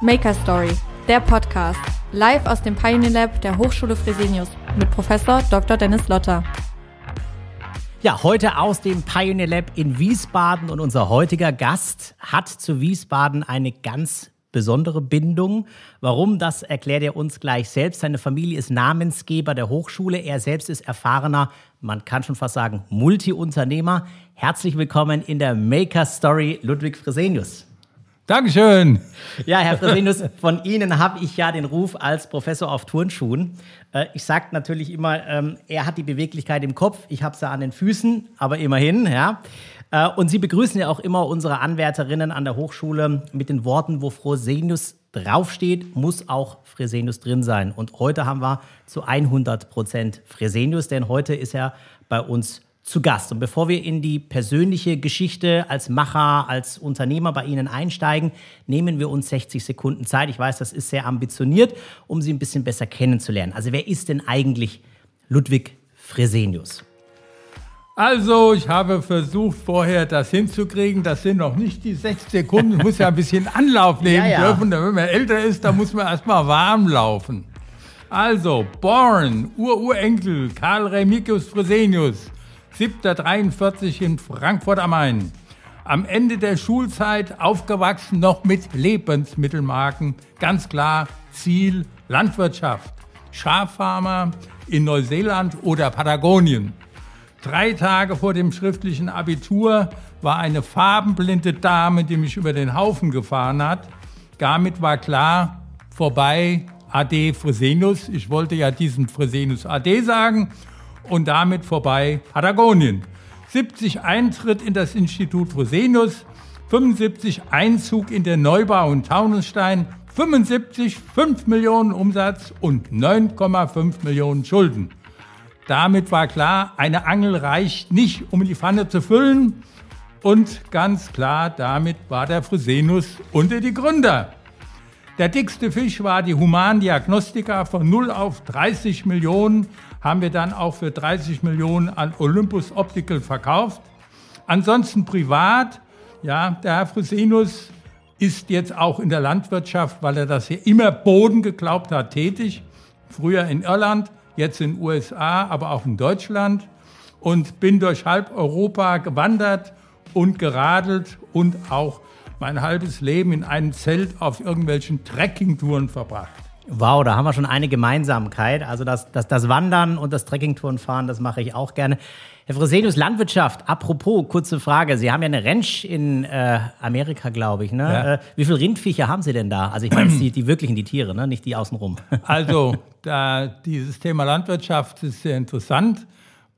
Maker Story, der Podcast, live aus dem Pioneer Lab der Hochschule Fresenius mit Professor Dr. Dennis Lotter. Ja, heute aus dem Pioneer Lab in Wiesbaden und unser heutiger Gast hat zu Wiesbaden eine ganz besondere Bindung. Warum, das erklärt er uns gleich selbst. Seine Familie ist Namensgeber der Hochschule. Er selbst ist erfahrener, man kann schon fast sagen, Multiunternehmer. Herzlich willkommen in der Maker Story Ludwig Fresenius. Dankeschön. Ja, Herr Fresenius, von Ihnen habe ich ja den Ruf als Professor auf Turnschuhen. Äh, ich sage natürlich immer, ähm, er hat die Beweglichkeit im Kopf, ich habe sie an den Füßen, aber immerhin, ja. Äh, und Sie begrüßen ja auch immer unsere Anwärterinnen an der Hochschule mit den Worten, wo Fresenius draufsteht, muss auch Fresenius drin sein. Und heute haben wir zu 100 Prozent Fresenius, denn heute ist er bei uns zu Gast. Und bevor wir in die persönliche Geschichte als Macher, als Unternehmer bei Ihnen einsteigen, nehmen wir uns 60 Sekunden Zeit. Ich weiß, das ist sehr ambitioniert, um Sie ein bisschen besser kennenzulernen. Also wer ist denn eigentlich Ludwig Fresenius? Also, ich habe versucht, vorher das hinzukriegen. Das sind noch nicht die sechs Sekunden. Ich muss ja ein bisschen Anlauf nehmen ja, ja. dürfen. Wenn man älter ist, dann muss man erstmal warm laufen. Also, Born, Ururenkel, Karl Remigius Fresenius, 743 in Frankfurt am Main. Am Ende der Schulzeit aufgewachsen noch mit Lebensmittelmarken. Ganz klar Ziel Landwirtschaft. Schaffarmer in Neuseeland oder Patagonien. Drei Tage vor dem schriftlichen Abitur war eine farbenblinde Dame, die mich über den Haufen gefahren hat. Damit war klar, vorbei, AD Fresenius. Ich wollte ja diesen Fresenius AD sagen und damit vorbei Patagonien. 70 Eintritt in das Institut Fresenius, 75 Einzug in den Neubau in Taunusstein, 75 5 Millionen Umsatz und 9,5 Millionen Schulden. Damit war klar, eine Angel reicht nicht, um die Pfanne zu füllen. Und ganz klar, damit war der Fresenius unter die Gründer. Der dickste Fisch war die Humandiagnostika von 0 auf 30 Millionen haben wir dann auch für 30 Millionen an Olympus Optical verkauft. Ansonsten privat, ja, der Herr Fresenius ist jetzt auch in der Landwirtschaft, weil er das hier immer Boden geglaubt hat, tätig. Früher in Irland, jetzt in den USA, aber auch in Deutschland. Und bin durch halb Europa gewandert und geradelt und auch mein halbes Leben in einem Zelt auf irgendwelchen Trekkingtouren verbracht. Wow, da haben wir schon eine Gemeinsamkeit. Also das, das, das Wandern und das Trekkingtourenfahren, das mache ich auch gerne. Herr Fresenius, Landwirtschaft. Apropos, kurze Frage. Sie haben ja eine Ranch in äh, Amerika, glaube ich. Ne? Ja. Äh, wie viele Rindviecher haben Sie denn da? Also ich meine die, die wirklichen, die Tiere, ne? nicht die außenrum. also da, dieses Thema Landwirtschaft ist sehr interessant.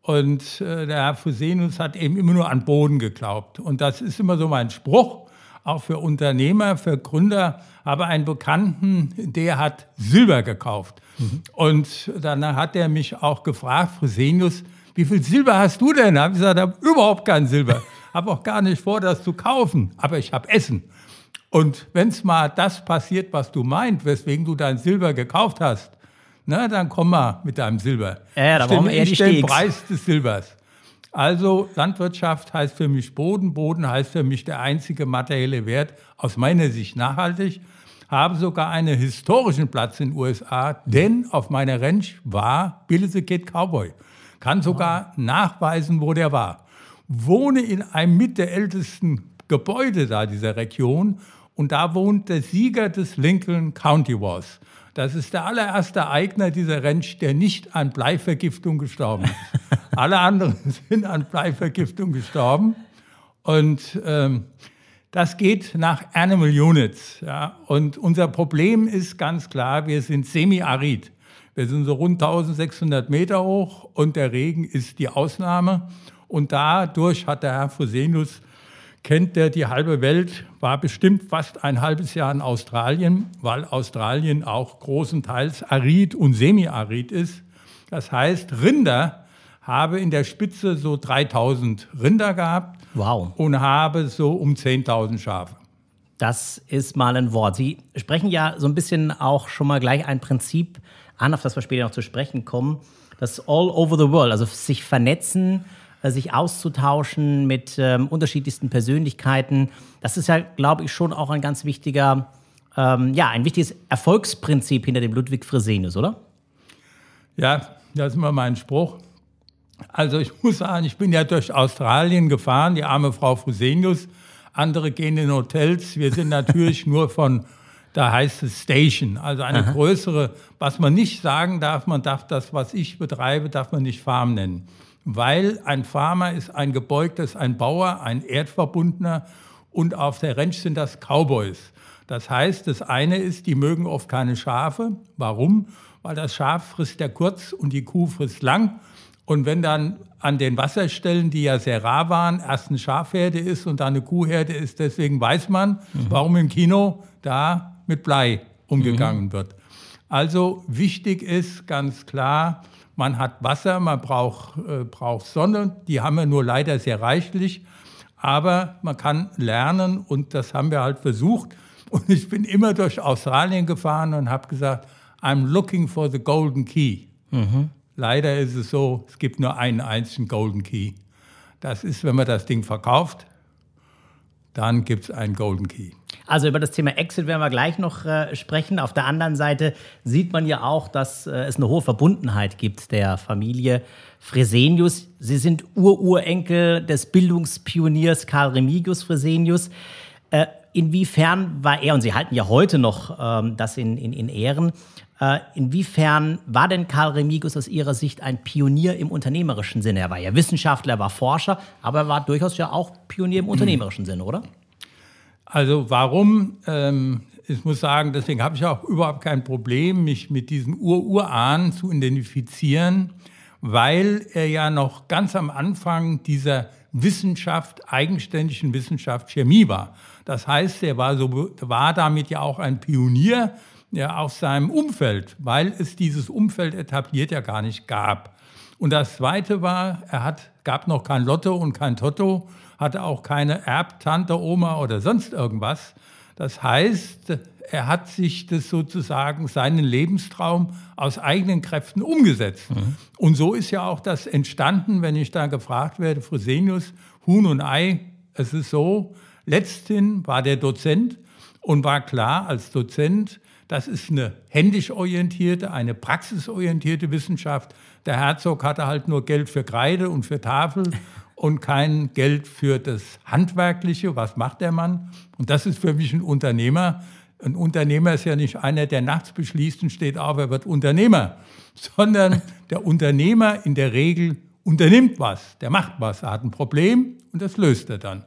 Und äh, der Herr Fresenius hat eben immer nur an Boden geglaubt. Und das ist immer so mein Spruch, auch für Unternehmer, für Gründer habe einen Bekannten, der hat Silber gekauft. Mhm. Und dann hat er mich auch gefragt, Fresenius, wie viel Silber hast du denn? Habe ich gesagt, ich habe überhaupt kein Silber. habe auch gar nicht vor, das zu kaufen, aber ich habe Essen. Und wenn es mal das passiert, was du meint, weswegen du dein Silber gekauft hast, na, dann komm mal mit deinem Silber. Ja, da brauchen wir eher den Preis des Silbers. Also Landwirtschaft heißt für mich Boden, Boden heißt für mich der einzige materielle Wert, aus meiner Sicht nachhaltig habe sogar einen historischen Platz in den USA, denn auf meiner Ranch war Billy the Kid Cowboy. Kann sogar oh. nachweisen, wo der war. Wohne in einem mit der ältesten Gebäude da dieser Region und da wohnt der Sieger des Lincoln County Wars. Das ist der allererste Eigner dieser Ranch, der nicht an Bleivergiftung gestorben ist. Alle anderen sind an Bleivergiftung gestorben. Und ähm, das geht nach Animal Units. Ja. Und unser Problem ist ganz klar, wir sind semi-arid. Wir sind so rund 1600 Meter hoch und der Regen ist die Ausnahme. Und dadurch hat der Herr Fusenius, kennt der die halbe Welt, war bestimmt fast ein halbes Jahr in Australien, weil Australien auch großenteils arid und semi-arid ist. Das heißt, Rinder habe in der Spitze so 3000 Rinder gehabt wow. und habe so um 10.000 Schafe. Das ist mal ein Wort. Sie sprechen ja so ein bisschen auch schon mal gleich ein Prinzip an, auf das wir später noch zu sprechen kommen. Das All over the World, also sich vernetzen, äh, sich auszutauschen mit ähm, unterschiedlichsten Persönlichkeiten. Das ist ja, glaube ich, schon auch ein ganz wichtiger ähm, ja, ein wichtiges Erfolgsprinzip hinter dem Ludwig Fresenius, oder? Ja, das ist immer mein Spruch. Also ich muss sagen, ich bin ja durch Australien gefahren, die arme Frau Fresenius. Andere gehen in Hotels. Wir sind natürlich nur von, da heißt es Station, also eine Aha. größere, was man nicht sagen darf, man darf das, was ich betreibe, darf man nicht Farm nennen. Weil ein Farmer ist ein gebeugtes, ein Bauer, ein Erdverbundener und auf der Ranch sind das Cowboys. Das heißt, das eine ist, die mögen oft keine Schafe. Warum? Weil das Schaf frisst ja kurz und die Kuh frisst lang. Und wenn dann an den Wasserstellen, die ja sehr rar waren, erst eine Schafherde ist und dann eine Kuhherde ist, deswegen weiß man, mhm. warum im Kino da mit Blei umgegangen mhm. wird. Also wichtig ist ganz klar, man hat Wasser, man braucht, äh, braucht Sonne, die haben wir nur leider sehr reichlich, aber man kann lernen und das haben wir halt versucht. Und ich bin immer durch Australien gefahren und habe gesagt, I'm looking for the golden key. Mhm. Leider ist es so, es gibt nur einen einzigen Golden Key. Das ist, wenn man das Ding verkauft, dann gibt es einen Golden Key. Also über das Thema Exit werden wir gleich noch äh, sprechen. Auf der anderen Seite sieht man ja auch, dass äh, es eine hohe Verbundenheit gibt der Familie Fresenius. Sie sind Ururenkel des Bildungspioniers Karl Remigius Fresenius. Äh, inwiefern war er, und Sie halten ja heute noch ähm, das in, in, in Ehren, inwiefern war denn Karl Remigus aus Ihrer Sicht ein Pionier im unternehmerischen Sinne? Er war ja Wissenschaftler, er war Forscher, aber er war durchaus ja auch Pionier im unternehmerischen Sinne, oder? Also warum? Ähm, ich muss sagen, deswegen habe ich auch überhaupt kein Problem, mich mit diesen Ur-Urahnen zu identifizieren, weil er ja noch ganz am Anfang dieser Wissenschaft, eigenständigen Wissenschaft Chemie war. Das heißt, er war, so, war damit ja auch ein Pionier ja, aus seinem Umfeld, weil es dieses Umfeld etabliert ja gar nicht gab. Und das Zweite war, er hat, gab noch kein Lotto und kein Toto, hatte auch keine Erbtante, Oma oder sonst irgendwas. Das heißt, er hat sich das sozusagen, seinen Lebenstraum aus eigenen Kräften umgesetzt. Mhm. Und so ist ja auch das entstanden, wenn ich da gefragt werde, Fresenius, Huhn und Ei, es ist so, letzthin war der Dozent und war klar als Dozent, das ist eine händisch orientierte, eine praxisorientierte Wissenschaft. Der Herzog hatte halt nur Geld für Kreide und für Tafel und kein Geld für das Handwerkliche. Was macht der Mann? Und das ist für mich ein Unternehmer. Ein Unternehmer ist ja nicht einer, der nachts beschließt und steht auf, er wird Unternehmer, sondern der Unternehmer in der Regel unternimmt was, der macht was, er hat ein Problem und das löst er dann.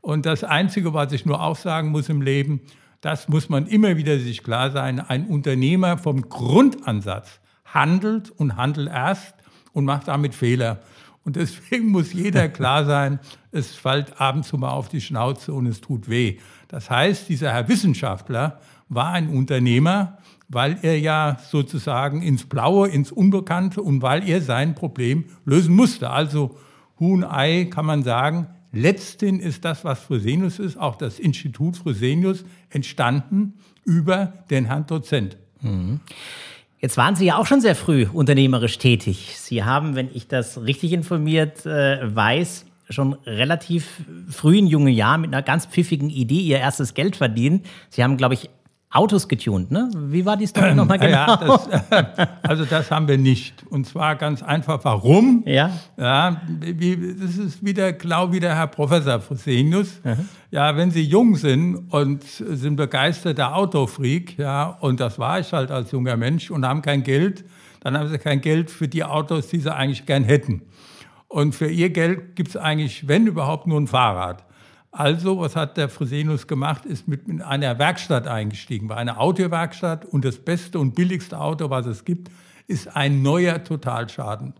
Und das Einzige, was ich nur auch sagen muss im Leben, das muss man immer wieder sich klar sein. Ein Unternehmer vom Grundansatz handelt und handelt erst und macht damit Fehler. Und deswegen muss jeder klar sein, es fällt ab und zu mal auf die Schnauze und es tut weh. Das heißt, dieser Herr Wissenschaftler war ein Unternehmer, weil er ja sozusagen ins Blaue, ins Unbekannte und weil er sein Problem lösen musste. Also Huhn-Ei kann man sagen, Letzthin ist das, was Fresenius ist, auch das Institut Fresenius, entstanden über den Herrn Dozent. Mhm. Jetzt waren Sie ja auch schon sehr früh unternehmerisch tätig. Sie haben, wenn ich das richtig informiert äh, weiß, schon relativ früh in jungen Jahren mit einer ganz pfiffigen Idee ihr erstes Geld verdient. Sie haben, glaube ich, Autos getunt, ne? Wie war die Story nochmal genau? Ja, das, äh, also das haben wir nicht. Und zwar ganz einfach, warum? Ja. Ja, wie, das ist wieder, glaube ich, der Herr Professor Fresenius. Mhm. Ja, wenn Sie jung sind und sind begeisterter Autofreak, ja, und das war ich halt als junger Mensch und haben kein Geld, dann haben Sie kein Geld für die Autos, die Sie eigentlich gern hätten. Und für Ihr Geld gibt es eigentlich, wenn überhaupt, nur ein Fahrrad. Also, was hat der Fresenius gemacht? Ist mit in einer Werkstatt eingestiegen, bei einer Autowerkstatt. Und das beste und billigste Auto, was es gibt, ist ein neuer Totalschaden.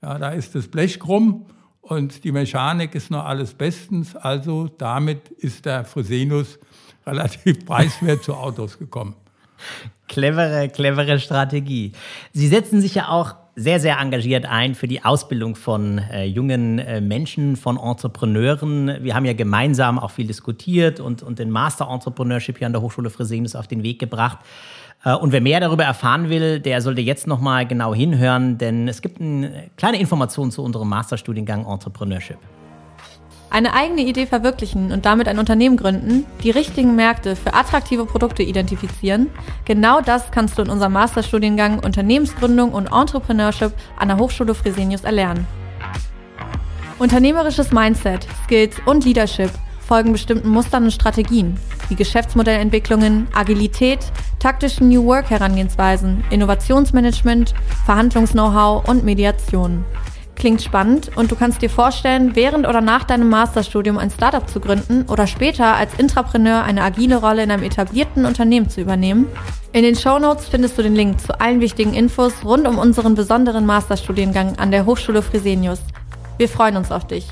Ja, da ist das Blech krumm und die Mechanik ist noch alles bestens. Also damit ist der Fresenius relativ preiswert zu Autos gekommen. Clevere, clevere Strategie. Sie setzen sich ja auch sehr, sehr engagiert ein für die Ausbildung von äh, jungen äh, Menschen, von Entrepreneuren. Wir haben ja gemeinsam auch viel diskutiert und, und den Master Entrepreneurship hier an der Hochschule Fresenius auf den Weg gebracht. Äh, und wer mehr darüber erfahren will, der sollte jetzt nochmal genau hinhören, denn es gibt eine kleine Information zu unserem Masterstudiengang Entrepreneurship. Eine eigene Idee verwirklichen und damit ein Unternehmen gründen, die richtigen Märkte für attraktive Produkte identifizieren, genau das kannst du in unserem Masterstudiengang Unternehmensgründung und Entrepreneurship an der Hochschule Fresenius erlernen. Unternehmerisches Mindset, Skills und Leadership folgen bestimmten Mustern und Strategien, wie Geschäftsmodellentwicklungen, Agilität, taktischen New Work Herangehensweisen, Innovationsmanagement, Verhandlungs-Know-how und Mediation. Klingt spannend und du kannst dir vorstellen, während oder nach deinem Masterstudium ein Startup zu gründen oder später als Intrapreneur eine agile Rolle in einem etablierten Unternehmen zu übernehmen? In den Show Notes findest du den Link zu allen wichtigen Infos rund um unseren besonderen Masterstudiengang an der Hochschule Fresenius. Wir freuen uns auf dich.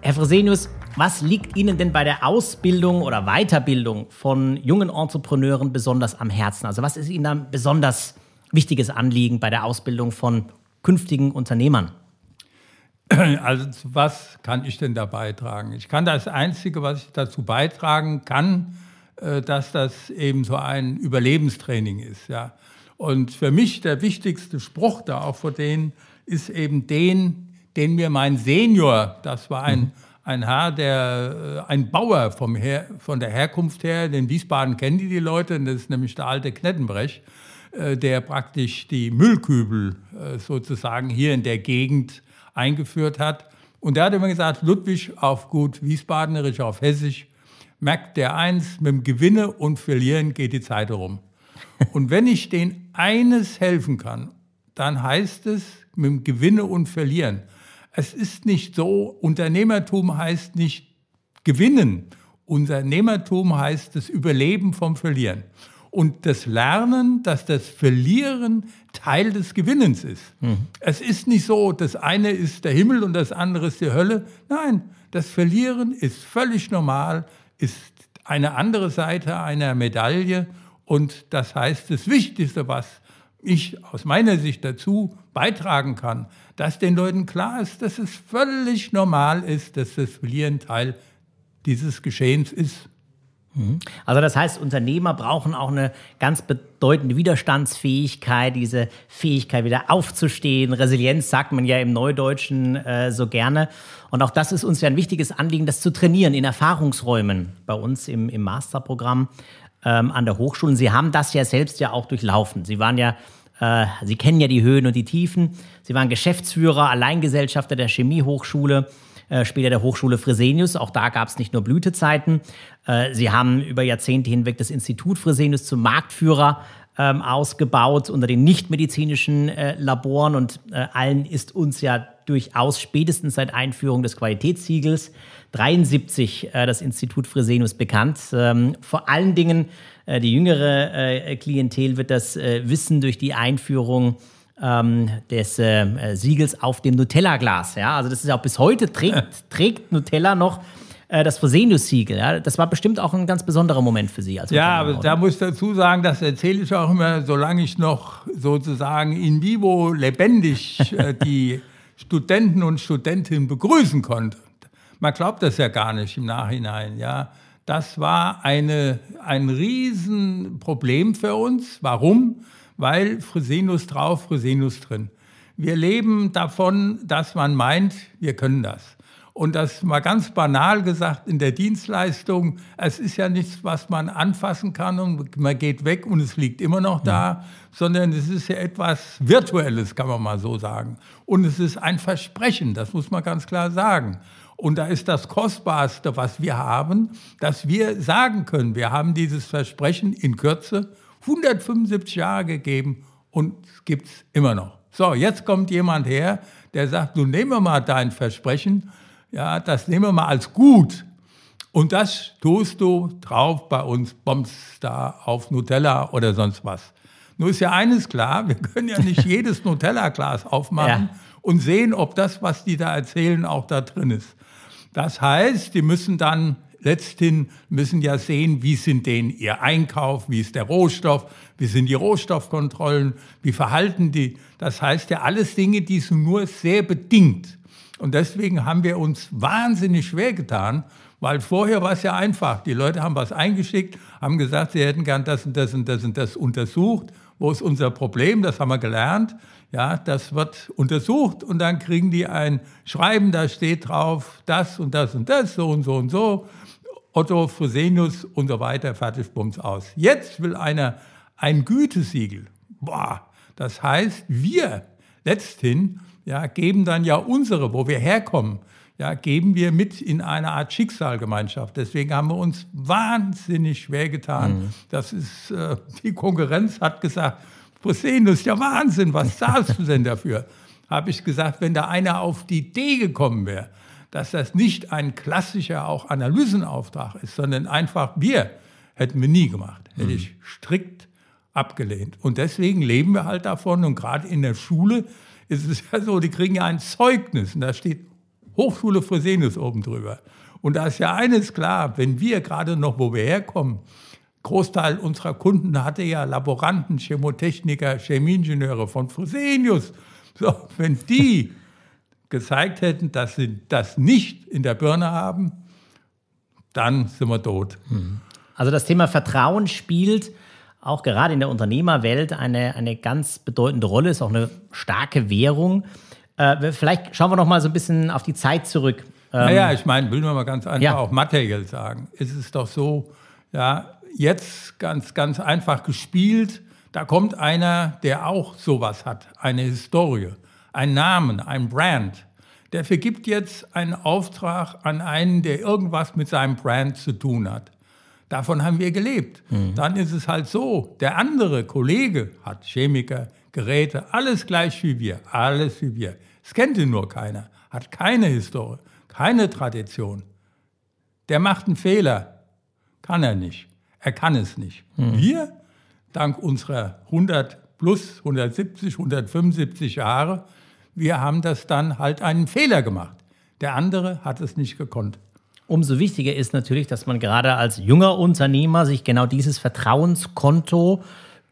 Herr Fresenius, was liegt Ihnen denn bei der Ausbildung oder Weiterbildung von jungen Entrepreneuren besonders am Herzen? Also was ist Ihnen da besonders wichtiges Anliegen bei der Ausbildung von künftigen Unternehmern? Also was kann ich denn da beitragen? Ich kann das Einzige, was ich dazu beitragen kann, äh, dass das eben so ein Überlebenstraining ist. Ja. Und für mich der wichtigste Spruch da auch vor denen ist eben den, den mir mein Senior, das war ein, mhm. ein Herr, der, äh, ein Bauer vom her, von der Herkunft her, den Wiesbaden kennen die die Leute, das ist nämlich der alte Knettenbrech, der praktisch die Müllkübel äh, sozusagen hier in der Gegend eingeführt hat. Und der hat immer gesagt, Ludwig auf gut Wiesbadenisch, auf Hessisch, merkt der eins, mit dem Gewinne und Verlieren geht die Zeit herum. Und wenn ich denen eines helfen kann, dann heißt es mit dem Gewinne und Verlieren. Es ist nicht so, Unternehmertum heißt nicht gewinnen. Unternehmertum heißt das Überleben vom Verlieren und das Lernen, dass das Verlieren Teil des Gewinnens ist. Mhm. Es ist nicht so, das eine ist der Himmel und das andere ist die Hölle. Nein, das Verlieren ist völlig normal, ist eine andere Seite einer Medaille und das heißt, das Wichtigste, was ich aus meiner Sicht dazu beitragen kann, dass den Leuten klar ist, dass es völlig normal ist, dass das Verlieren Teil dieses Geschehens ist. Mhm. Also das heißt, Unternehmer brauchen auch eine ganz bedeutende Widerstandsfähigkeit, diese Fähigkeit wieder aufzustehen. Resilienz sagt man ja im Neudeutschen äh, so gerne. Und auch das ist uns ja ein wichtiges Anliegen, das zu trainieren in Erfahrungsräumen bei uns im, im Masterprogramm ähm, an der Hochschule. Und Sie haben das ja selbst ja auch durchlaufen. Sie waren ja äh, Sie kennen ja die Höhen und die Tiefen. Sie waren Geschäftsführer, Alleingesellschafter der Chemiehochschule äh, später der Hochschule Fresenius. Auch da gab es nicht nur Blütezeiten. Äh, sie haben über Jahrzehnte hinweg das Institut Fresenius zum Marktführer ähm, ausgebaut unter den nichtmedizinischen äh, Laboren und allen ist uns ja durchaus spätestens seit Einführung des Qualitätssiegels 73 äh, das Institut Fresenius bekannt. Ähm, vor allen Dingen die jüngere Klientel wird das wissen durch die Einführung ähm, des äh, Siegels auf dem Nutella-Glas. Ja? Also das ist auch bis heute trägt, trägt Nutella noch äh, das Fresenius-Siegel. Ja? Das war bestimmt auch ein ganz besonderer Moment für Sie. ja, aber da muss ich dazu sagen, das erzähle ich auch immer, solange ich noch sozusagen in vivo lebendig äh, die Studenten und Studentinnen begrüßen konnte. Man glaubt das ja gar nicht im Nachhinein. Ja, das war eine, ein Riesenproblem für uns. Warum? Weil Fresenius drauf, Fresenius drin. Wir leben davon, dass man meint, wir können das. Und das mal ganz banal gesagt in der Dienstleistung, es ist ja nichts, was man anfassen kann und man geht weg und es liegt immer noch da, ja. sondern es ist ja etwas Virtuelles, kann man mal so sagen. Und es ist ein Versprechen, das muss man ganz klar sagen. Und da ist das Kostbarste, was wir haben, dass wir sagen können, wir haben dieses Versprechen in Kürze 175 Jahre gegeben und gibt es immer noch. So, jetzt kommt jemand her, der sagt, du nehmen wir mal dein Versprechen, ja, das nehmen wir mal als gut. Und das tust du drauf bei uns, bombst da auf Nutella oder sonst was. Nur ist ja eines klar, wir können ja nicht jedes Nutella-Glas aufmachen ja. und sehen, ob das, was die da erzählen, auch da drin ist. Das heißt, die müssen dann letzthin müssen ja sehen, wie sind denen ihr Einkauf, wie ist der Rohstoff, wie sind die Rohstoffkontrollen, wie verhalten die. Das heißt ja alles Dinge, die sind nur sehr bedingt. Und deswegen haben wir uns wahnsinnig schwer getan, weil vorher war es ja einfach. Die Leute haben was eingeschickt, haben gesagt, sie hätten gern das und das und das und das untersucht. Wo ist unser Problem? Das haben wir gelernt. Ja, das wird untersucht und dann kriegen die ein Schreiben, da steht drauf, das und das und das, so und so und so. Otto Fresenius und so weiter, fertig, bums aus. Jetzt will einer ein Gütesiegel. Boah, das heißt, wir letzthin ja, geben dann ja unsere, wo wir herkommen, ja, geben wir mit in eine Art Schicksalgemeinschaft. Deswegen haben wir uns wahnsinnig schwer getan. Mhm. Das ist, äh, die Konkurrenz hat gesagt, Fresenius, ja Wahnsinn, was zahlst du denn dafür? Habe ich gesagt, wenn da einer auf die Idee gekommen wäre, dass das nicht ein klassischer auch Analysenauftrag ist, sondern einfach wir, hätten wir nie gemacht. Hätte mhm. ich strikt abgelehnt. Und deswegen leben wir halt davon. Und gerade in der Schule ist es ja so, die kriegen ja ein Zeugnis und da steht Hochschule Fresenius oben drüber. Und da ist ja eines klar, wenn wir gerade noch, wo wir herkommen, Großteil unserer Kunden hatte ja Laboranten, Chemotechniker, Chemieingenieure von Fresenius. So, wenn die gezeigt hätten, dass sie das nicht in der Birne haben, dann sind wir tot. Hm. Also das Thema Vertrauen spielt auch gerade in der Unternehmerwelt eine, eine ganz bedeutende Rolle, ist auch eine starke Währung. Äh, vielleicht schauen wir noch mal so ein bisschen auf die Zeit zurück. Ähm, naja, ich meine, will man mal ganz einfach ja. auch materiell sagen. Es ist doch so, ja, jetzt ganz, ganz einfach gespielt, da kommt einer, der auch sowas hat, eine Historie, einen Namen, ein Brand. Der vergibt jetzt einen Auftrag an einen, der irgendwas mit seinem Brand zu tun hat. Davon haben wir gelebt. Mhm. Dann ist es halt so, der andere Kollege hat Chemiker, Geräte, alles gleich wie wir, alles wie wir. Es kennt ihn nur keiner, hat keine Historie, keine Tradition. Der macht einen Fehler, kann er nicht. Er kann es nicht. Mhm. Wir, dank unserer 100 plus 170, 175 Jahre, wir haben das dann halt einen Fehler gemacht. Der andere hat es nicht gekonnt. Umso wichtiger ist natürlich, dass man gerade als junger Unternehmer sich genau dieses Vertrauenskonto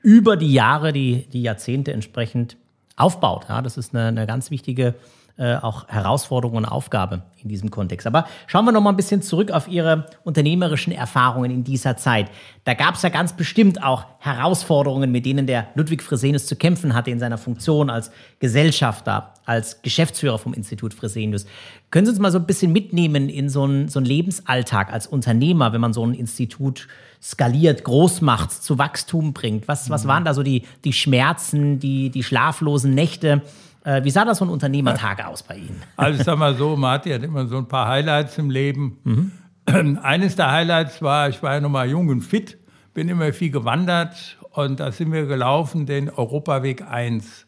über die Jahre, die, die Jahrzehnte entsprechend aufbaut. Ja, das ist eine, eine ganz wichtige äh, auch Herausforderung und Aufgabe in diesem Kontext. Aber schauen wir noch mal ein bisschen zurück auf Ihre unternehmerischen Erfahrungen in dieser Zeit. Da gab es ja ganz bestimmt auch Herausforderungen, mit denen der Ludwig Fresenius zu kämpfen hatte in seiner Funktion als Gesellschafter, als Geschäftsführer vom Institut Fresenius. Können Sie uns mal so ein bisschen mitnehmen in so einen, so einen Lebensalltag als Unternehmer, wenn man so ein Institut skaliert, groß macht, zu Wachstum bringt? Was, was waren da so die, die Schmerzen, die, die schlaflosen Nächte? Äh, wie sah das so ein Unternehmertag aus bei Ihnen? Also ich sag mal so, man hat ja immer so ein paar Highlights im Leben. Mhm. Eines der Highlights war, ich war ja noch mal jung und fit, bin immer viel gewandert und da sind wir gelaufen den Europaweg 1.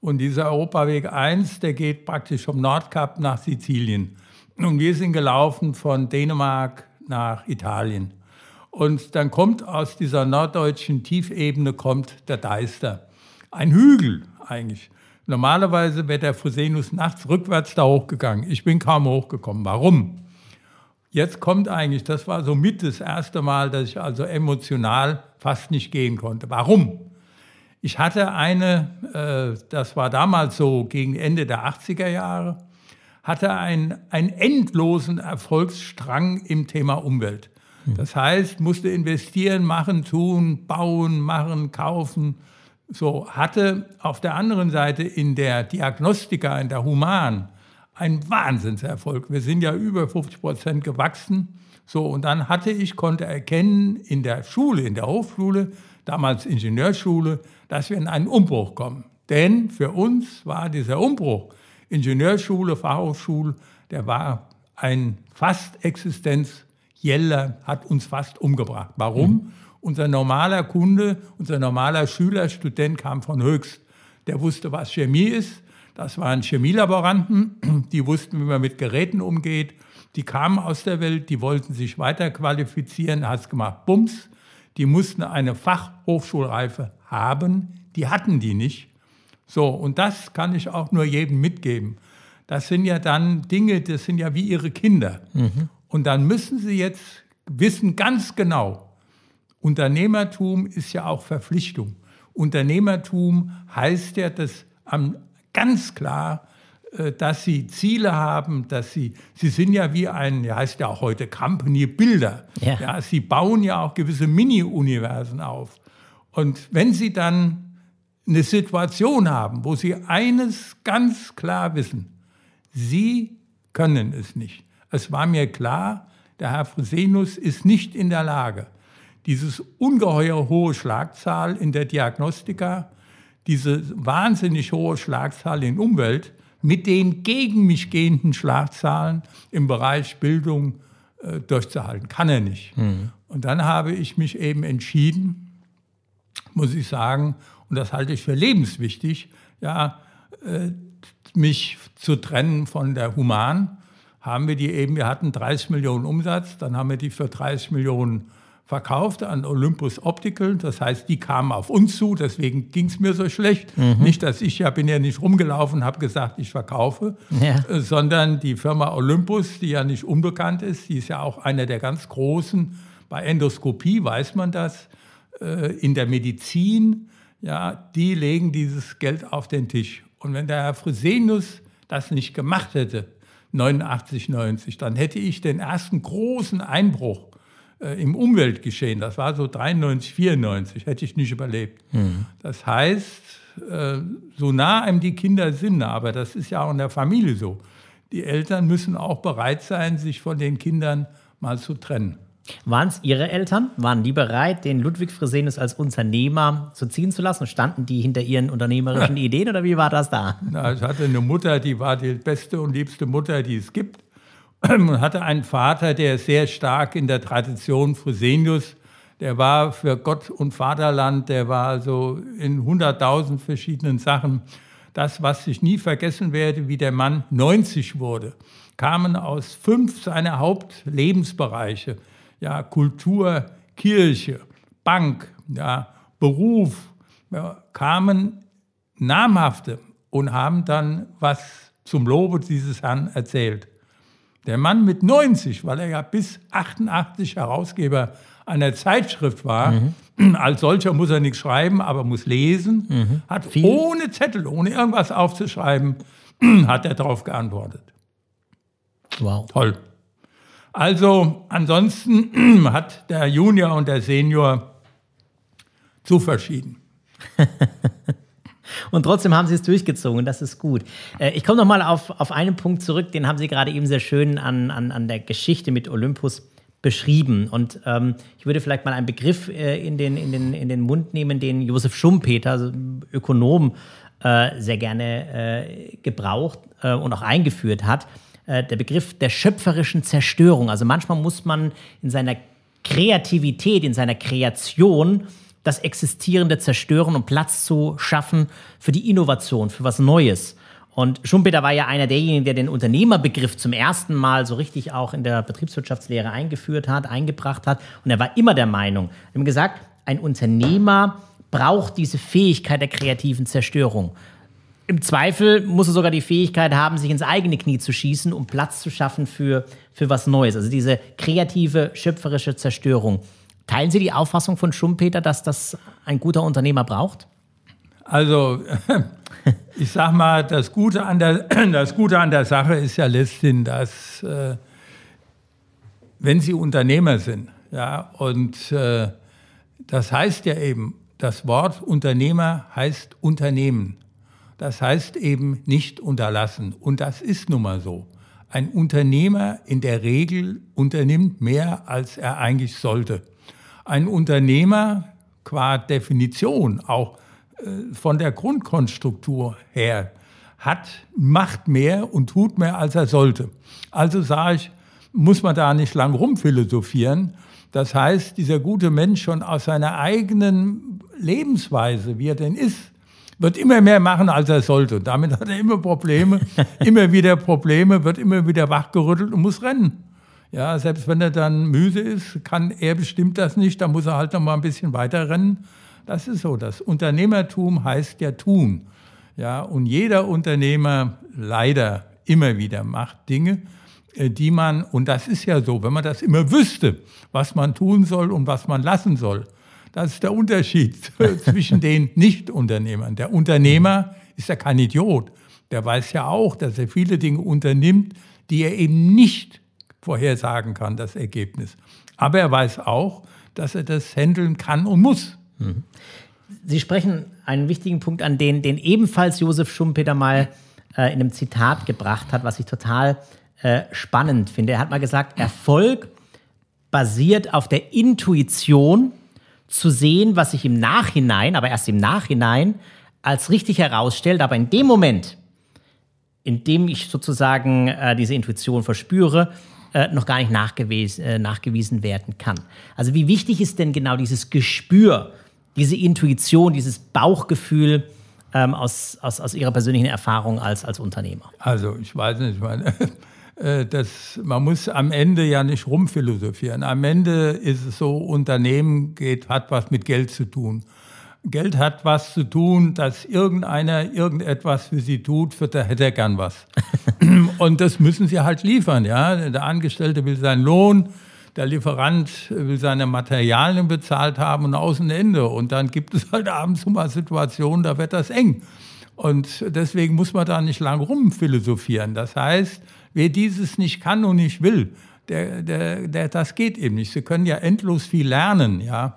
Und dieser Europaweg 1, der geht praktisch vom Nordkap nach Sizilien. Und wir sind gelaufen von Dänemark nach Italien. Und dann kommt aus dieser norddeutschen Tiefebene kommt der Deister. Ein Hügel eigentlich. Normalerweise wäre der Fresenius nachts rückwärts da hochgegangen. Ich bin kaum hochgekommen. Warum? Jetzt kommt eigentlich, das war so mit das erste Mal, dass ich also emotional fast nicht gehen konnte. Warum? Ich hatte eine, äh, das war damals so gegen Ende der 80er Jahre, hatte ein, einen endlosen Erfolgsstrang im Thema Umwelt. Das heißt, musste investieren, machen, tun, bauen, machen, kaufen so hatte auf der anderen Seite in der Diagnostika, in der Human, einen Wahnsinnserfolg. Wir sind ja über 50 Prozent gewachsen. So, und dann hatte ich, konnte erkennen in der Schule, in der Hochschule, damals Ingenieurschule, dass wir in einen Umbruch kommen. Denn für uns war dieser Umbruch, Ingenieurschule, Fachhochschule, der war ein fast existenzieller, hat uns fast umgebracht. Warum? Mhm. Unser normaler Kunde, unser normaler Schüler, Student kam von Höchst. Der wusste, was Chemie ist. Das waren Chemielaboranten, die wussten, wie man mit Geräten umgeht. Die kamen aus der Welt, die wollten sich weiter qualifizieren, hat es gemacht, Bums. Die mussten eine Fachhochschulreife haben, die hatten die nicht. So, und das kann ich auch nur jedem mitgeben. Das sind ja dann Dinge, das sind ja wie ihre Kinder. Mhm. Und dann müssen sie jetzt wissen ganz genau, Unternehmertum ist ja auch Verpflichtung. Unternehmertum heißt ja, dass ganz klar, äh, dass sie Ziele haben, dass sie, sie sind ja wie ein, ja, heißt ja auch heute Company Builder. Ja. ja sie bauen ja auch gewisse Mini-Universen auf. Und wenn sie dann eine Situation haben, wo sie eines ganz klar wissen, sie können es nicht. Es war mir klar, der Herr Fresenius ist nicht in der Lage, dieses ungeheuer hohe Schlagzahl in der Diagnostika, diese wahnsinnig hohe Schlagzahl in Umwelt mit den gegen mich gehenden Schlagzahlen im Bereich Bildung äh, durchzuhalten. Kann er nicht. Mhm. Und dann habe ich mich eben entschieden, muss ich sagen, und das halte ich für lebenswichtig, ja, äh, mich zu trennen von der Human. Haben wir die eben, wir hatten 30 Millionen Umsatz, dann haben wir die für 30 Millionen verkauft an Olympus Optical. Das heißt, die kamen auf uns zu, deswegen ging es mir so schlecht. Mhm. Nicht, dass ich ja bin ja nicht rumgelaufen, habe gesagt, ich verkaufe, ja. äh, sondern die Firma Olympus, die ja nicht unbekannt ist, die ist ja auch einer der ganz großen. Bei Endoskopie weiß man das, äh, in der Medizin, ja, die legen dieses Geld auf den Tisch. Und wenn der Herr Fresenius das nicht gemacht hätte, 89, 90, dann hätte ich den ersten großen Einbruch äh, im Umweltgeschehen, das war so 93, 94, hätte ich nicht überlebt. Mhm. Das heißt, äh, so nah einem die Kinder sind, aber das ist ja auch in der Familie so. Die Eltern müssen auch bereit sein, sich von den Kindern mal zu trennen. Waren es Ihre Eltern? Waren die bereit, den Ludwig Fresenius als Unternehmer zu ziehen zu lassen? Standen die hinter Ihren unternehmerischen Ideen oder wie war das da? Na, ich hatte eine Mutter, die war die beste und liebste Mutter, die es gibt. Und hatte einen Vater, der sehr stark in der Tradition Fresenius, der war für Gott und Vaterland, der war so in hunderttausend verschiedenen Sachen. Das, was ich nie vergessen werde, wie der Mann 90 wurde, kamen aus fünf seiner Hauptlebensbereiche ja, Kultur, Kirche, Bank, ja, Beruf, ja, kamen namhafte und haben dann was zum Lobe dieses Herrn erzählt. Der Mann mit 90, weil er ja bis 88 Herausgeber einer Zeitschrift war, mhm. als solcher muss er nichts schreiben, aber muss lesen, mhm. hat Viel. ohne Zettel, ohne irgendwas aufzuschreiben, hat er darauf geantwortet. Wow. Toll. Also ansonsten hat der Junior und der Senior zu verschieden. und trotzdem haben Sie es durchgezogen, das ist gut. Äh, ich komme nochmal auf, auf einen Punkt zurück, den haben Sie gerade eben sehr schön an, an, an der Geschichte mit Olympus beschrieben. Und ähm, ich würde vielleicht mal einen Begriff äh, in, den, in, den, in den Mund nehmen, den Josef Schumpeter, also Ökonom, äh, sehr gerne äh, gebraucht äh, und auch eingeführt hat. Äh, der Begriff der schöpferischen Zerstörung. Also manchmal muss man in seiner Kreativität, in seiner Kreation das Existierende zerstören, um Platz zu schaffen für die Innovation, für was Neues. Und Schumpeter war ja einer derjenigen, der den Unternehmerbegriff zum ersten Mal so richtig auch in der Betriebswirtschaftslehre eingeführt hat, eingebracht hat. Und er war immer der Meinung, er hat gesagt, ein Unternehmer braucht diese Fähigkeit der kreativen Zerstörung. Im Zweifel muss er sogar die Fähigkeit haben, sich ins eigene Knie zu schießen, um Platz zu schaffen für, für was Neues. Also diese kreative, schöpferische Zerstörung. Teilen Sie die Auffassung von Schumpeter, dass das ein guter Unternehmer braucht? Also, ich sag mal, das Gute an der, das Gute an der Sache ist ja letztendlich, dass, äh, wenn Sie Unternehmer sind, ja, und äh, das heißt ja eben, das Wort Unternehmer heißt Unternehmen. Das heißt eben nicht unterlassen. Und das ist nun mal so. Ein Unternehmer in der Regel unternimmt mehr, als er eigentlich sollte. Ein Unternehmer qua Definition, auch äh, von der Grundkonstruktur her, hat, macht mehr und tut mehr, als er sollte. Also sage ich, muss man da nicht lang rumphilosophieren. Das heißt, dieser gute Mensch schon aus seiner eigenen Lebensweise, wie er denn ist, wird immer mehr machen, als er sollte. Damit hat er immer Probleme, immer wieder Probleme, wird immer wieder wachgerüttelt und muss rennen. Ja, selbst wenn er dann müde ist, kann er bestimmt das nicht, dann muss er halt noch mal ein bisschen weiter rennen. Das ist so. Das Unternehmertum heißt ja tun. Ja, und jeder Unternehmer leider immer wieder macht Dinge, äh, die man, und das ist ja so, wenn man das immer wüsste, was man tun soll und was man lassen soll, das ist der Unterschied zwischen den Nicht-Unternehmern. Der Unternehmer ist ja kein Idiot. Der weiß ja auch, dass er viele Dinge unternimmt, die er eben nicht vorhersagen kann, das Ergebnis. Aber er weiß auch, dass er das handeln kann und muss. Mhm. Sie sprechen einen wichtigen Punkt an, den, den ebenfalls Josef Schumpeter mal äh, in einem Zitat gebracht hat, was ich total äh, spannend finde. Er hat mal gesagt, Erfolg basiert auf der Intuition zu sehen, was sich im Nachhinein, aber erst im Nachhinein, als richtig herausstellt. Aber in dem Moment, in dem ich sozusagen äh, diese Intuition verspüre, äh, noch gar nicht nachgewiesen, äh, nachgewiesen werden kann. Also wie wichtig ist denn genau dieses Gespür, diese Intuition, dieses Bauchgefühl ähm, aus, aus, aus Ihrer persönlichen Erfahrung als, als Unternehmer? Also ich weiß nicht, ich meine, äh, das, man muss am Ende ja nicht rumphilosophieren. Am Ende ist es so, Unternehmen geht, hat was mit Geld zu tun. Geld hat was zu tun, dass irgendeiner irgendetwas für sie tut, für da hätte er gern was. Und das müssen sie halt liefern. Ja? Der Angestellte will seinen Lohn, der Lieferant will seine Materialien bezahlt haben und außen Ende. Und dann gibt es halt abends mal Situationen, da wird das eng. Und deswegen muss man da nicht lang rumphilosophieren. Das heißt, wer dieses nicht kann und nicht will, der, der, der, das geht eben nicht. Sie können ja endlos viel lernen, ja.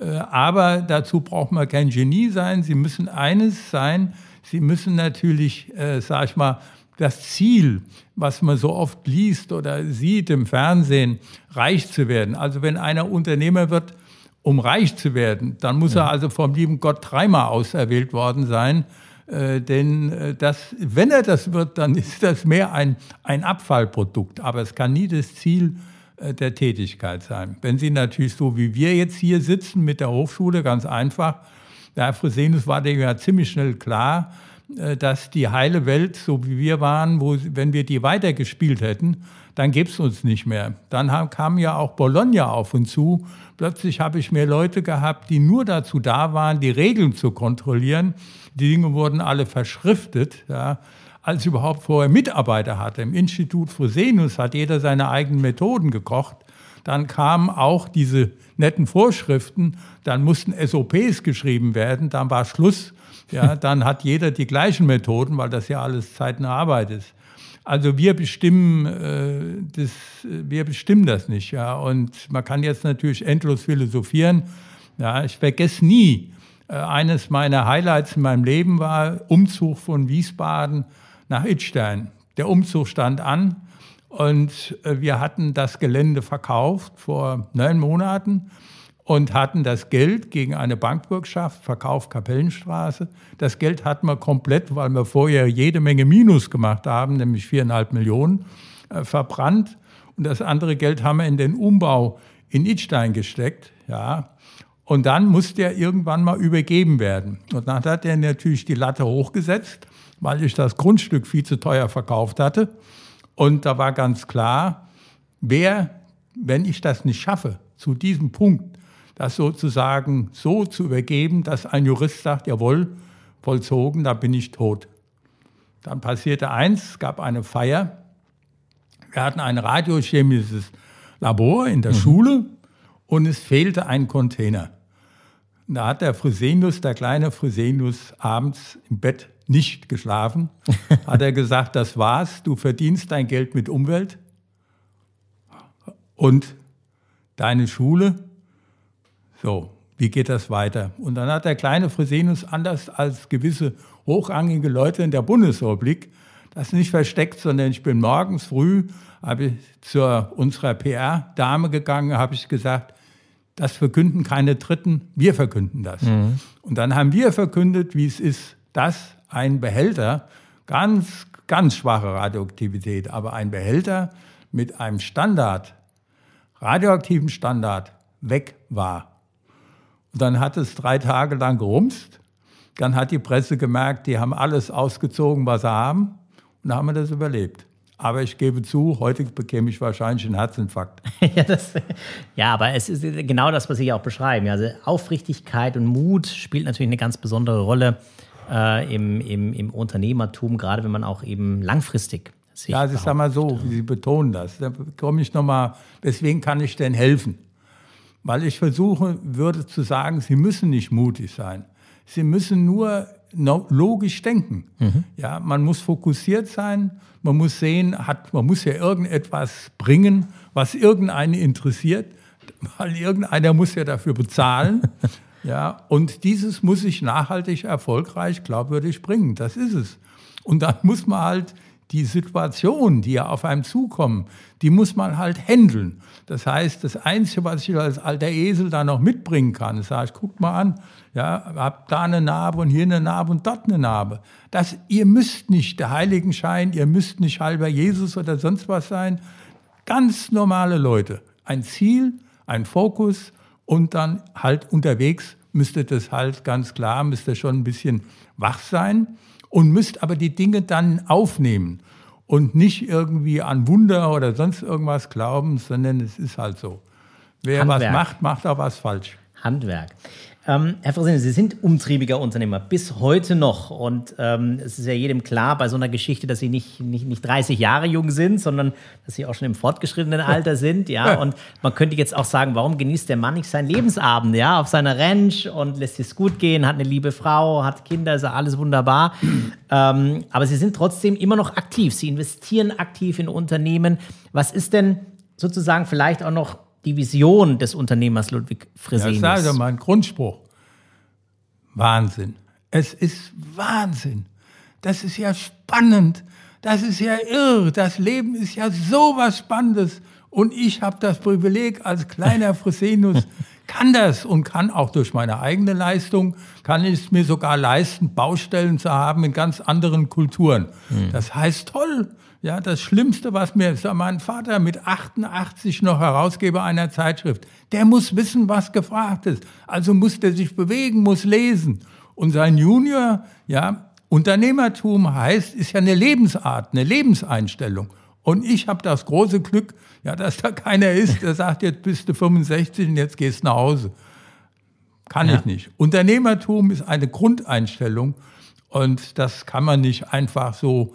Äh, aber dazu braucht man kein Genie sein. Sie müssen eines sein. Sie müssen natürlich, äh, sag ich mal, das Ziel, was man so oft liest oder sieht im Fernsehen, reich zu werden. Also wenn einer Unternehmer wird, um reich zu werden, dann muss ja. er also vom lieben Gott dreimal auserwählt worden sein. Äh, denn äh, das, wenn er das wird, dann ist das mehr ein, ein Abfallprodukt. Aber es kann nie das Ziel äh, der Tätigkeit sein. Wenn Sie natürlich so wie wir jetzt hier sitzen mit der Hochschule, ganz einfach, der Herr Fresenius war dem ja ziemlich schnell klar, äh, dass die heile Welt, so wie wir waren, wo, wenn wir die weitergespielt hätten, dann gäbe es uns nicht mehr. Dann haben, kam ja auch Bologna auf uns zu. Plötzlich habe ich mehr Leute gehabt, die nur dazu da waren, die Regeln zu kontrollieren. Die Dinge wurden alle verschriftet, ja, als überhaupt vorher Mitarbeiter hatte. Im Institut Fresenius hat jeder seine eigenen Methoden gekocht. Dann kamen auch diese netten Vorschriften, dann mussten SOPs geschrieben werden, dann war Schluss ja, dann hat jeder die gleichen Methoden, weil das ja alles zeitnahe Arbeit ist. Also wir bestimmen, äh, das, wir bestimmen das nicht. Ja. Und man kann jetzt natürlich endlos philosophieren. Ja, ich vergesse nie, äh, eines meiner Highlights in meinem Leben war Umzug von Wiesbaden nach Idstein. Der Umzug stand an und äh, wir hatten das Gelände verkauft vor neun Monaten und hatten das Geld gegen eine Bankbürgschaft, Verkauf Kapellenstraße. Das Geld hatten wir komplett, weil wir vorher jede Menge Minus gemacht haben, nämlich viereinhalb Millionen, äh, verbrannt. Und das andere Geld haben wir in den Umbau in Idstein gesteckt. Ja. Und dann musste er irgendwann mal übergeben werden. Und dann hat er natürlich die Latte hochgesetzt, weil ich das Grundstück viel zu teuer verkauft hatte. Und da war ganz klar, wer, wenn ich das nicht schaffe, zu diesem Punkt, das sozusagen so zu übergeben, dass ein Jurist sagt, jawohl, vollzogen, da bin ich tot. Dann passierte eins, es gab eine Feier. Wir hatten ein radiochemisches Labor in der mhm. Schule und es fehlte ein Container. Und da hat der Fresenius, der kleine Fresenius, abends im Bett nicht geschlafen. hat er gesagt, das war's, du verdienst dein Geld mit Umwelt und deine Schule so, wie geht das weiter? Und dann hat der kleine Fresenius, anders als gewisse hochrangige Leute in der Bundesrepublik, das nicht versteckt, sondern ich bin morgens früh, habe ich zu unserer PR-Dame gegangen, habe ich gesagt, das verkünden keine Dritten, wir verkünden das. Mhm. Und dann haben wir verkündet, wie es ist, dass ein Behälter, ganz, ganz schwache Radioaktivität, aber ein Behälter mit einem Standard, radioaktiven Standard, weg war. Und dann hat es drei Tage lang gerumst. Dann hat die Presse gemerkt, die haben alles ausgezogen, was sie haben. Und dann haben wir das überlebt. Aber ich gebe zu, heute bekäme ich wahrscheinlich einen Herzinfarkt. ja, das, ja, aber es ist genau das, was Sie auch beschreiben. Also Aufrichtigkeit und Mut spielt natürlich eine ganz besondere Rolle äh, im, im, im Unternehmertum, gerade wenn man auch eben langfristig sich Ja, es ist einmal so, Sie betonen das. Da komme ich nochmal, weswegen kann ich denn helfen? Weil ich versuche, würde zu sagen, Sie müssen nicht mutig sein. Sie müssen nur logisch denken. Mhm. Ja, man muss fokussiert sein. Man muss sehen, hat, man muss ja irgendetwas bringen, was irgendeinen interessiert, weil irgendeiner muss ja dafür bezahlen. Ja, und dieses muss ich nachhaltig, erfolgreich, glaubwürdig bringen. Das ist es. Und dann muss man halt die Situation, die ja auf einem zukommen, die muss man halt handeln. Das heißt, das Einzige, was ich als alter Esel da noch mitbringen kann, ist, sage ich, guck mal an, ja, hab da eine Narbe und hier eine Narbe und dort eine Narbe. Das, ihr müsst nicht der Heiligenschein, ihr müsst nicht halber Jesus oder sonst was sein. Ganz normale Leute. Ein Ziel, ein Fokus und dann halt unterwegs müsste das halt ganz klar, müsste schon ein bisschen wach sein und müsst aber die Dinge dann aufnehmen und nicht irgendwie an Wunder oder sonst irgendwas glauben, sondern es ist halt so. Wer Handwerk. was macht, macht auch was falsch. Handwerk. Ähm, Herr Fresene, Sie sind umtriebiger Unternehmer bis heute noch. Und ähm, es ist ja jedem klar bei so einer Geschichte, dass Sie nicht, nicht, nicht 30 Jahre jung sind, sondern dass Sie auch schon im fortgeschrittenen Alter sind. Ja? Und man könnte jetzt auch sagen, warum genießt der Mann nicht seinen Lebensabend ja? auf seiner Ranch und lässt es gut gehen, hat eine liebe Frau, hat Kinder, ist ja alles wunderbar. ähm, aber Sie sind trotzdem immer noch aktiv. Sie investieren aktiv in Unternehmen. Was ist denn sozusagen vielleicht auch noch die Vision des Unternehmers Ludwig Fresenius. Ja, das ist mein Grundspruch. Wahnsinn. Es ist Wahnsinn. Das ist ja spannend. Das ist ja irre. Das Leben ist ja so was Spannendes. Und ich habe das Privileg als kleiner Fresenius, kann das und kann auch durch meine eigene Leistung, kann ich es mir sogar leisten, Baustellen zu haben in ganz anderen Kulturen. Mhm. Das heißt toll. Ja, das Schlimmste, was mir, ist, mein Vater mit 88 noch Herausgeber einer Zeitschrift, der muss wissen, was gefragt ist. Also muss der sich bewegen, muss lesen. Und sein Junior, ja, Unternehmertum heißt, ist ja eine Lebensart, eine Lebenseinstellung. Und ich habe das große Glück, ja, dass da keiner ist, der sagt, jetzt bist du 65 und jetzt gehst du nach Hause. Kann ja. ich nicht. Unternehmertum ist eine Grundeinstellung und das kann man nicht einfach so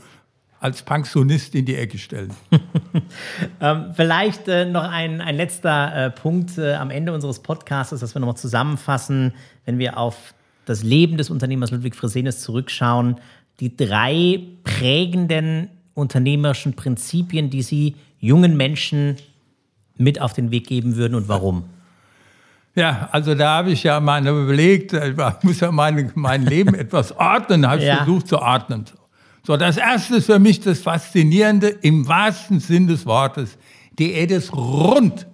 als Pensionist in die Ecke stellen. ähm, vielleicht äh, noch ein, ein letzter äh, Punkt äh, am Ende unseres Podcasts, dass wir nochmal zusammenfassen, wenn wir auf das Leben des Unternehmers Ludwig Fresenius zurückschauen, die drei prägenden unternehmerischen Prinzipien, die Sie jungen Menschen mit auf den Weg geben würden und warum? Ja, also da habe ich ja mal überlegt, ich muss ja meine, mein Leben etwas ordnen, habe ich ja. versucht zu ordnen. So, das erste ist für mich das Faszinierende im wahrsten Sinn des Wortes. Die Erde ist rund.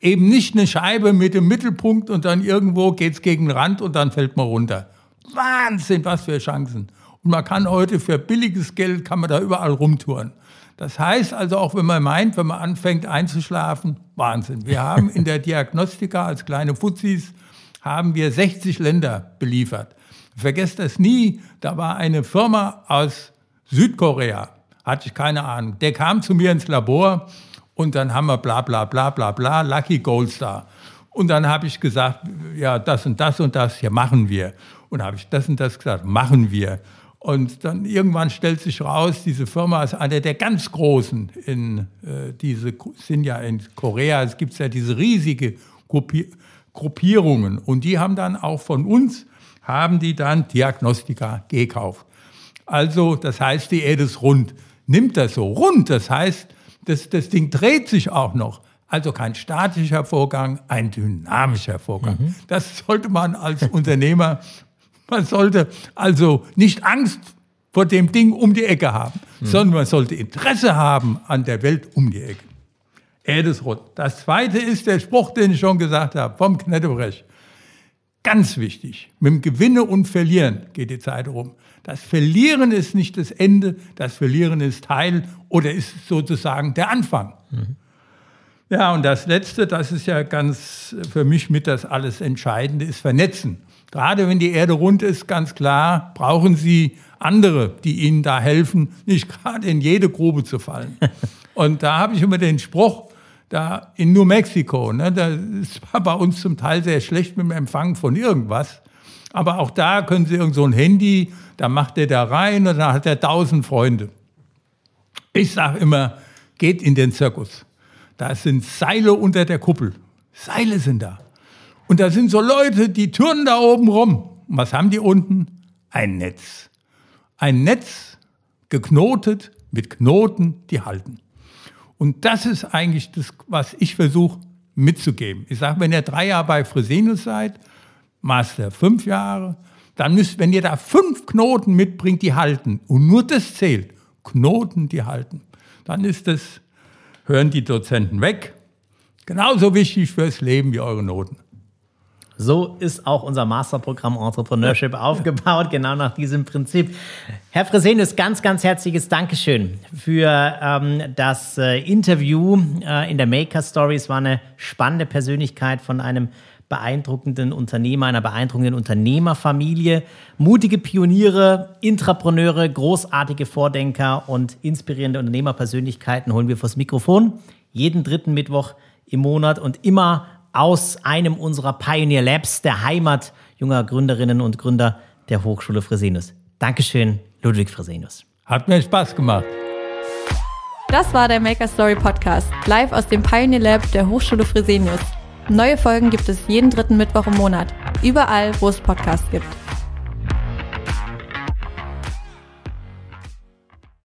Eben nicht eine Scheibe mit dem Mittelpunkt und dann irgendwo geht's gegen den Rand und dann fällt man runter. Wahnsinn, was für Chancen. Und man kann heute für billiges Geld, kann man da überall rumtouren. Das heißt also auch, wenn man meint, wenn man anfängt einzuschlafen, Wahnsinn. Wir haben in der Diagnostika als kleine Fuzis, haben wir 60 Länder beliefert. Vergesst das nie, da war eine Firma aus Südkorea, hatte ich keine Ahnung. Der kam zu mir ins Labor und dann haben wir bla bla bla bla bla, Lucky Gold Star. Und dann habe ich gesagt, ja, das und das und das, ja, machen wir. Und habe ich das und das gesagt, machen wir. Und dann irgendwann stellt sich raus, diese Firma ist eine der ganz großen in äh, diese sind ja in Korea. Es gibt ja diese riesige Gruppi Gruppierungen und die haben dann auch von uns haben die dann Diagnostika gekauft. Also, das heißt, die Erde ist rund. Nimmt das so rund, das heißt, das, das Ding dreht sich auch noch. Also kein statischer Vorgang, ein dynamischer Vorgang. Mhm. Das sollte man als Unternehmer, man sollte also nicht Angst vor dem Ding um die Ecke haben, mhm. sondern man sollte Interesse haben an der Welt um die Ecke. Rund. Das zweite ist der Spruch, den ich schon gesagt habe, vom Knettebrecht. Ganz wichtig. Mit dem Gewinne und Verlieren geht die Zeit rum. Das Verlieren ist nicht das Ende, das Verlieren ist Teil oder ist sozusagen der Anfang. Mhm. Ja, und das Letzte, das ist ja ganz für mich mit das alles Entscheidende, ist Vernetzen. Gerade wenn die Erde rund ist, ganz klar, brauchen Sie andere, die Ihnen da helfen, nicht gerade in jede Grube zu fallen. und da habe ich immer den Spruch, da in New Mexico, ne, da ist bei uns zum Teil sehr schlecht mit dem Empfang von irgendwas. Aber auch da können Sie irgend so ein Handy, da macht er da rein und dann hat er tausend Freunde. Ich sage immer, geht in den Zirkus. Da sind Seile unter der Kuppel. Seile sind da. Und da sind so Leute, die turnen da oben rum. Und was haben die unten? Ein Netz. Ein Netz geknotet mit Knoten, die halten. Und das ist eigentlich das, was ich versuche mitzugeben. Ich sage, wenn ihr drei Jahre bei Fresenius seid, Master fünf Jahre. Dann müsst, wenn ihr da fünf Knoten mitbringt, die halten, und nur das zählt, Knoten, die halten, dann ist das, hören die Dozenten weg, genauso wichtig fürs Leben wie eure Noten. So ist auch unser Masterprogramm Entrepreneurship aufgebaut, genau nach diesem Prinzip. Herr Fresenius, ganz, ganz herzliches Dankeschön für ähm, das äh, Interview äh, in der Maker Story. Es war eine spannende Persönlichkeit von einem beeindruckenden Unternehmer, einer beeindruckenden Unternehmerfamilie. Mutige Pioniere, Intrapreneure, großartige Vordenker und inspirierende Unternehmerpersönlichkeiten holen wir vors Mikrofon. Jeden dritten Mittwoch im Monat und immer aus einem unserer Pioneer Labs, der Heimat junger Gründerinnen und Gründer der Hochschule Fresenius. Dankeschön, Ludwig Fresenius. Hat mir Spaß gemacht. Das war der Maker Story Podcast, live aus dem Pioneer Lab der Hochschule Fresenius. Neue Folgen gibt es jeden dritten Mittwoch im Monat, überall, wo es Podcasts gibt.